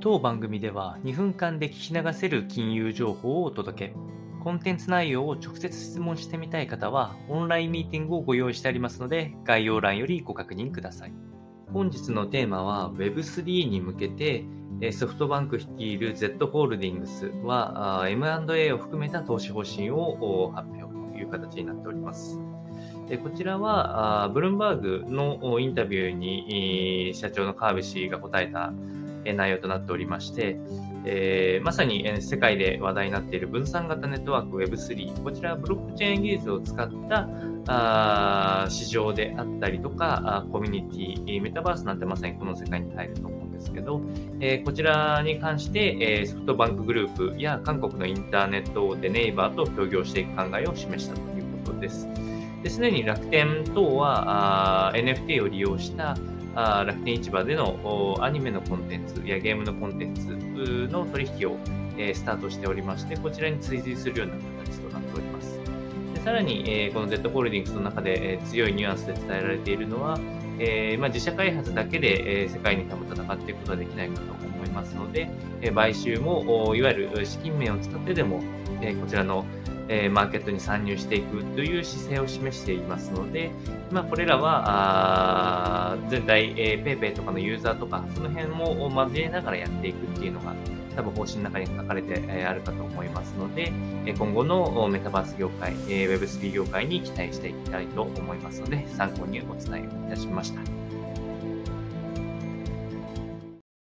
当番組では2分間で聞き流せる金融情報をお届け。コンテンツ内容を直接質問してみたい方は、オンラインミーティングをご用意してありますので、概要欄よりご確認ください。本日のテーマは Web3 に向けて、ソフトバンク率いる Z ホールディングスは M&A を含めた投資方針を発表という形になっております。こちらは、ブルームバーグのインタビューに社長の川辺氏が答えた内容となっておりまして、えー、まさに世界で話題になっている分散型ネットワーク Web3、こちらはブロックチェーン技術を使ったあ市場であったりとか、コミュニティ、メタバースなんてまさにこの世界に入ると思うんですけど、えー、こちらに関して、えー、ソフトバンクグループや韓国のインターネットでネイバーと協業していく考えを示したと。ことです。すでに楽天等は NFT を利用したあ楽天市場でのアニメのコンテンツやゲームのコンテンツの取引を、え、スタートしておりまして、こちらに追随するような形となっております。でさらに、え、この Z ホールディングスの中で、え、強いニュアンスで伝えられているのは、えま、自社開発だけで、え、世界に多分戦っていくことはできないかと思いますので、え、買収もいわゆる資金面を使ってでも、え、こちらのえマーケットに参入していくという姿勢を示していますので、まあ、これらは、全体、えー、PayPay とかのユーザーとか、その辺も交えながらやっていくっていうのが、多分方針の中に書かれて、えあるかと思いますので、え今後のメタバース業界、え Web3 業界に期待していきたいと思いますので、参考にお伝えいたしました。